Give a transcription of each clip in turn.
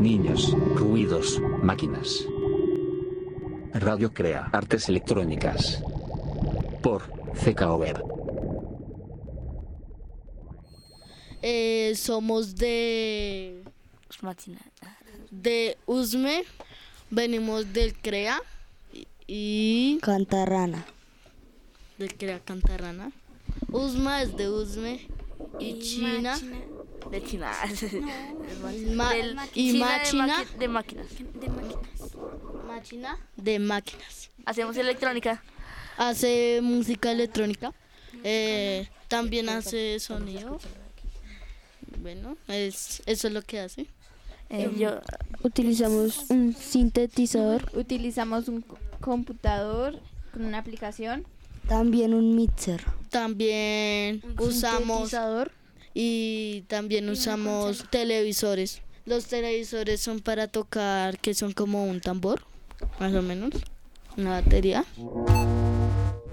niños, ruidos, máquinas. Radio Crea Artes Electrónicas. Por CKO Web. Eh, somos de, Máquina. de Usme, venimos del CREA y, y Cantarrana. del CREA Cantarrana. Usma es de Usme y China De China. ma- Del- y China de maqui- de máquinas. Machina de máquinas. Hacemos electrónica. Hace música electrónica, eh, también hace sonido. Bueno, es, eso es lo que hace. Eh, yo, Utilizamos un sintetizador, Utilizamos un co- computador con una aplicación. también un mixer. También usamos Sintetizador. Y también usamos televisores. Los televisores son para tocar, que son como un tambor, más o menos, una batería.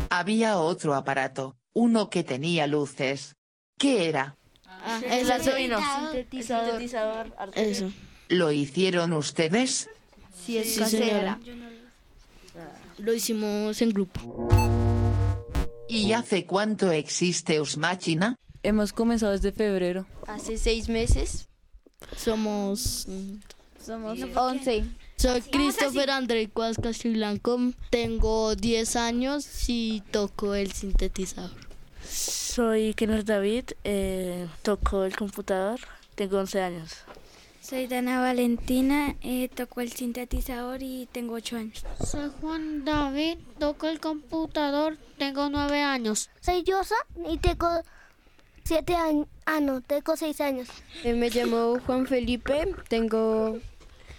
Había otro aparato, uno que tenía luces. ¿Qué era? Ah, el eso, Arduino. Sintetizador. Eso. ¿Lo hicieron ustedes? Es Sí, casera. Lo hicimos en grupo. ¿Y hace cuánto existe Usmachina? Hemos comenzado desde febrero. Hace seis meses. Somos... Somos 11. Soy Christopher André Cuascas Blanco, tengo 10 años y toco el sintetizador. Soy Kenneth David. Eh, toco el computador. Tengo 11 años. Soy Dana Valentina, eh, toco el sintetizador y tengo 8 años. Soy Juan David, toco el computador, tengo nueve años. Soy Yosa y tengo siete años. Ah, no, tengo seis años. Eh, me llamo Juan Felipe, tengo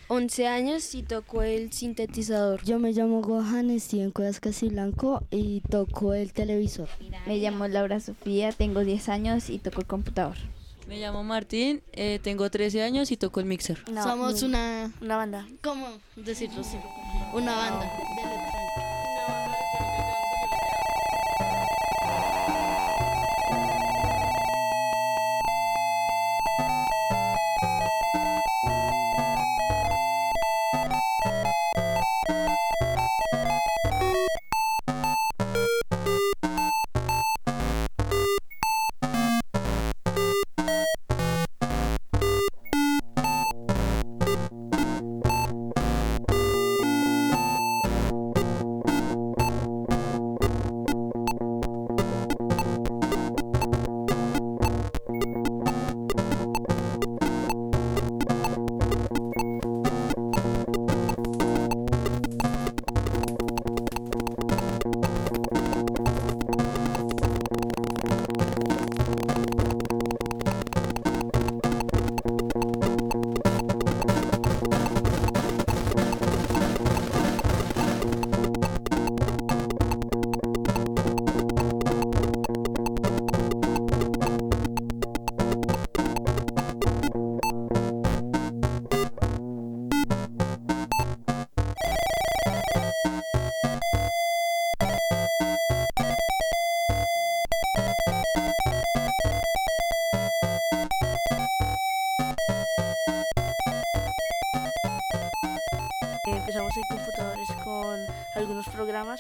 11 años y toco el sintetizador. Yo me llamo Gohan Steven Cuevas Casiblanco y toco el televisor. Me llamo Laura Sofía, tengo 10 años y toco el computador. Me llamo Martín, eh, tengo 13 años y toco el mixer. No, Somos una... una banda. ¿Cómo decirlo? Sí. Una banda.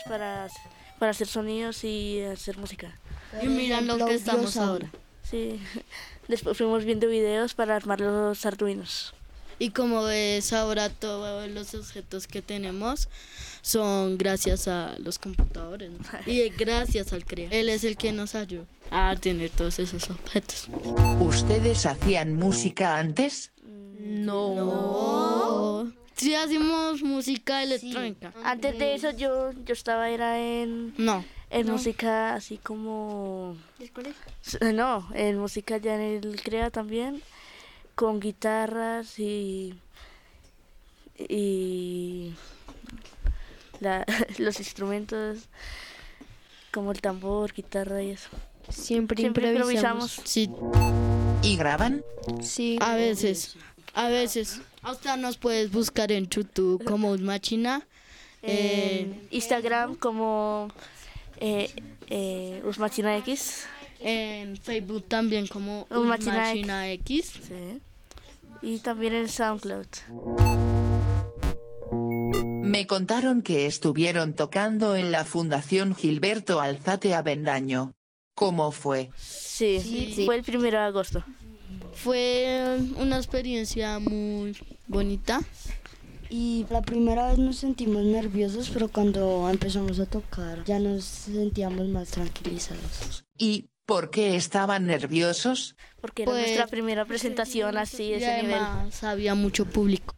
Para, para hacer sonidos y hacer música. Y miran lo que estamos ahora. Sí. Después fuimos viendo videos para armar los arduinos. Y como ves ahora todos los objetos que tenemos son gracias a los computadores ¿no? y gracias al CREA. Él es el que nos ayuda a tener todos esos objetos. ¿Ustedes hacían música antes? No. Sí hacemos música electrónica. Antes de eso yo, yo estaba era en, No. en música así como... No, en música ya en el CREA también, con guitarras y... y la- los instrumentos como el tambor, guitarra y eso. Siempre, Siempre improvisamos. Sí, ¿Y graban? Sí. a veces. A veces. Hasta nos puedes buscar en YouTube como Usmachina. Eh, En Instagram como eh, eh, Usmachina X. en Facebook también como Usmachina Usmachina X. Sí. y también en SoundCloud. Me contaron que estuvieron tocando en la Fundación Gilberto Alzate Avendaño. ¿Cómo fue? Sí, Sí. fue el primero de agosto. Fue una experiencia muy bonita. Y la primera vez nos sentimos nerviosos, pero cuando empezamos a tocar ya nos sentíamos más tranquilizados. ¿Y por qué estaban nerviosos? Porque era Pues, nuestra primera presentación así de ese nivel. además había mucho público.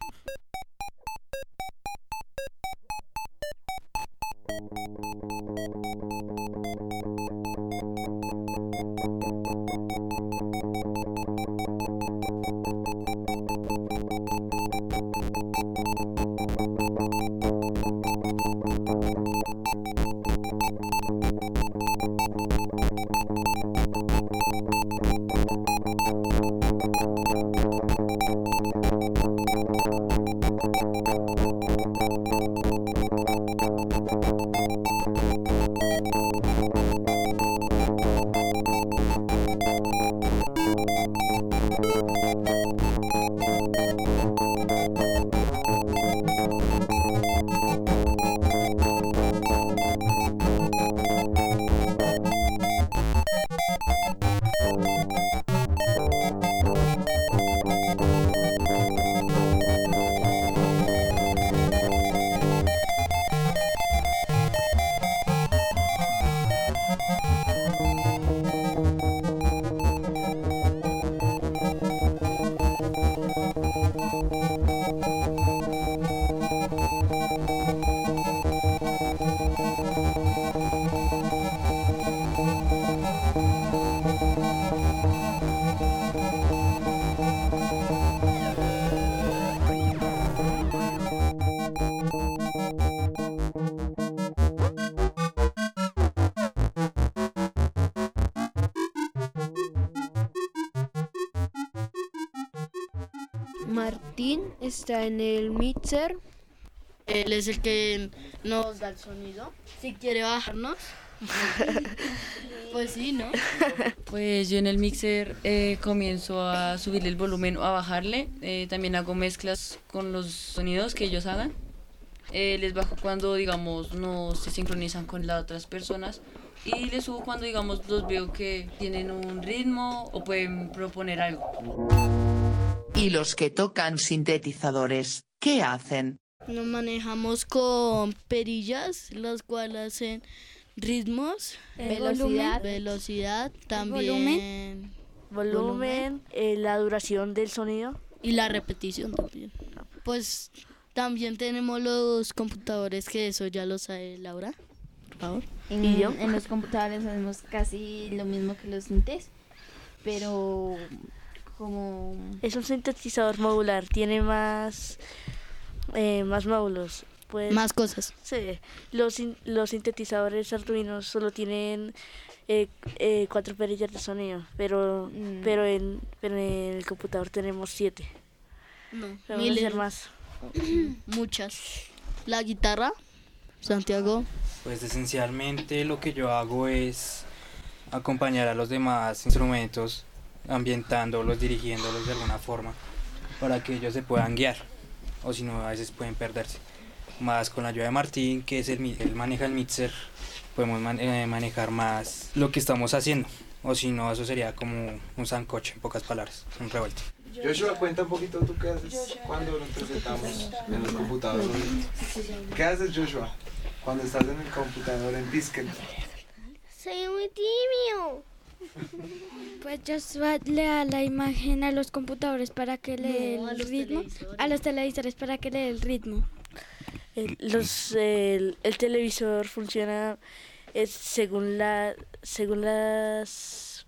Martín está en el mixer. Él es el que nos da el sonido. Si quiere bajarnos. pues sí, ¿no? Pues yo en el mixer eh, comienzo a subirle el volumen o a bajarle. Eh, también hago mezclas con los sonidos que ellos hagan. Eh, les bajo cuando, digamos, no se sincronizan con las otras personas. Y les subo cuando, digamos, los veo que tienen un ritmo o pueden proponer algo. ¿Y los que tocan sintetizadores, qué hacen? Nos manejamos con perillas, las cuales hacen ritmos, Velocidad. velocidad, también Volumen, eh, la duración del sonido. y la repetición también. Pues también tenemos los computadores que eso ya lo sabe Laura, por favor. En, ¿Y yo? en los computadores hacemos casi lo mismo que los sintes, pero como Es un sintetizador modular, tiene más, eh, más módulos. Pues, Más cosas. Sí, los, los sintetizadores Arduino solo tienen eh, eh, cuatro perillas de sonido, pero, Mm. pero, en, pero en el computador tenemos siete. No, miles, hacer más. muchas. La guitarra, Santiago, Pues esencialmente lo que yo hago es acompañar a los demás instrumentos, ambientándolos, dirigiéndolos de alguna forma, para que ellos se puedan guiar, o si no, a veces pueden perderse. Más con la ayuda de Martín, que es el, mi- él maneja el mixer, podemos man- eh, manejar más lo que estamos haciendo, o si no, eso sería como un sancoche, en pocas palabras, un revuelto. Joshua, cuenta un poquito tú qué haces cuando nos presentamos en los computadores. ¿Qué haces, Joshua, cuando estás en el computador en Disket? Soy muy tímido. Pues yo le da la imagen a los computadores para que le dé No, a el ritmo, a los televisores para que le dé el ritmo. El, los, el, el televisor funciona es según la según las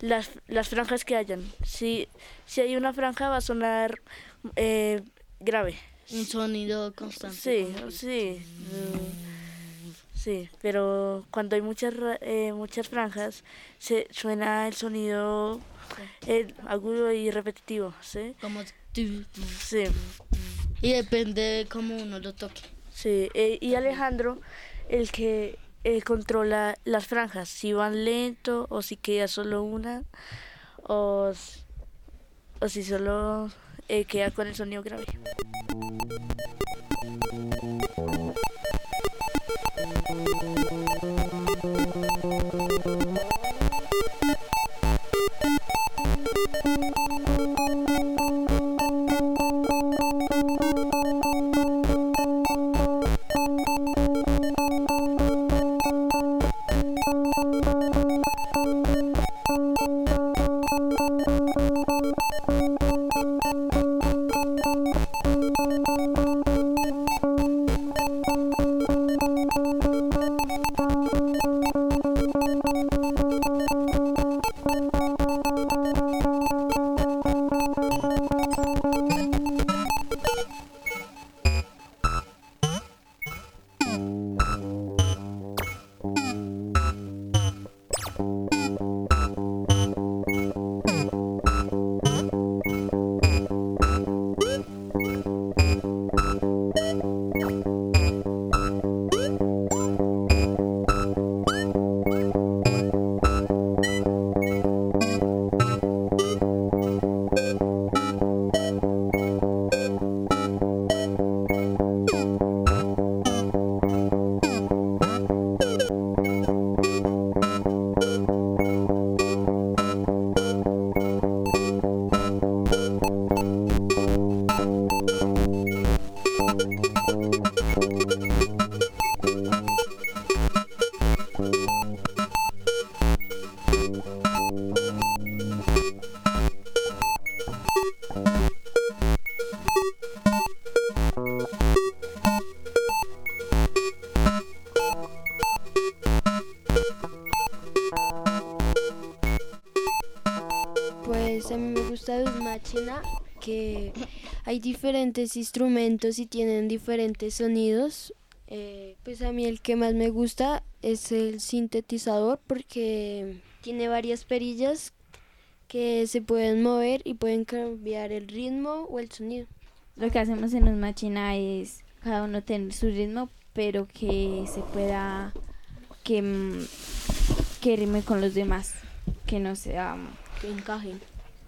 las, las franjas que hayan. Si, si hay una franja va a sonar eh, grave. un sonido constante. Sí, sí. mm, Sí, pero cuando hay muchas eh, muchas franjas se suena el sonido eh, agudo y repetitivo, ¿sí? Como Sí. y depende de cómo uno lo toque. Sí, eh, y Alejandro, el que eh, controla las franjas, si van lento o si queda solo una, o, o si solo queda con el sonido grave. Pues diferentes instrumentos y tienen diferentes sonidos. Eh, pues a mí el que más me gusta es el sintetizador porque tiene varias perillas que se pueden mover y pueden cambiar el ritmo o el sonido. Lo que hacemos en un machina es cada uno tener su ritmo, pero que se pueda que, mm, que rime con los demás, que no sea que encajen.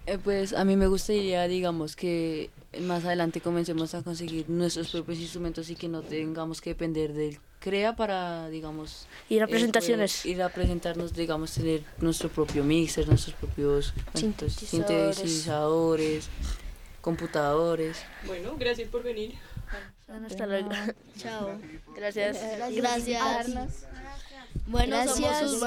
Eh, pues a mí me gustaría, digamos, que más adelante comencemos a conseguir nuestros propios instrumentos y que no tengamos que depender del CREA para, digamos... Ir a eh, poder presentaciones. ir a presentarnos, digamos, tener nuestro propio mixer, nuestros propios Sintetizadores. sintetizadores, computadores. Bueno, gracias por venir. Bueno, hasta luego. Chao. Gracias. Gracias. Bueno, Gracias. somos.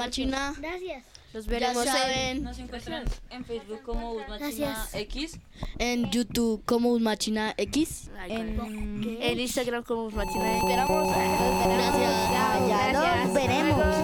Gracias. Los Ya veremos en saben, Nos encuentran en Facebook como Ulmachina Gracias. X. en YouTube como Bus Machina X. En, en Instagram como Machina. Esperamos. Gracias. Ya, ya nos veremos.